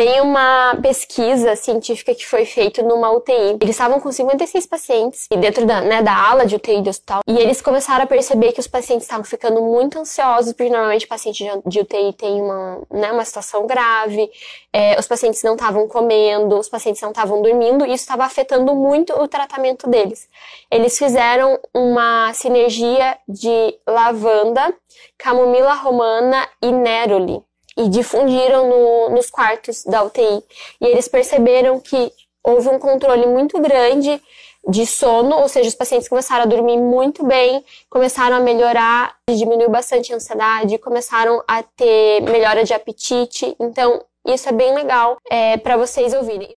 Tem uma pesquisa científica que foi feita numa UTI. Eles estavam com 56 pacientes e dentro da, né, da ala de UTI do hospital. E eles começaram a perceber que os pacientes estavam ficando muito ansiosos, porque normalmente paciente de UTI tem uma, né, uma situação grave, é, os pacientes não estavam comendo, os pacientes não estavam dormindo, e isso estava afetando muito o tratamento deles. Eles fizeram uma sinergia de lavanda, camomila romana e neroli e difundiram no, nos quartos da UTI. E eles perceberam que houve um controle muito grande de sono, ou seja, os pacientes começaram a dormir muito bem, começaram a melhorar, diminuiu bastante a ansiedade, começaram a ter melhora de apetite. Então, isso é bem legal é, para vocês ouvirem.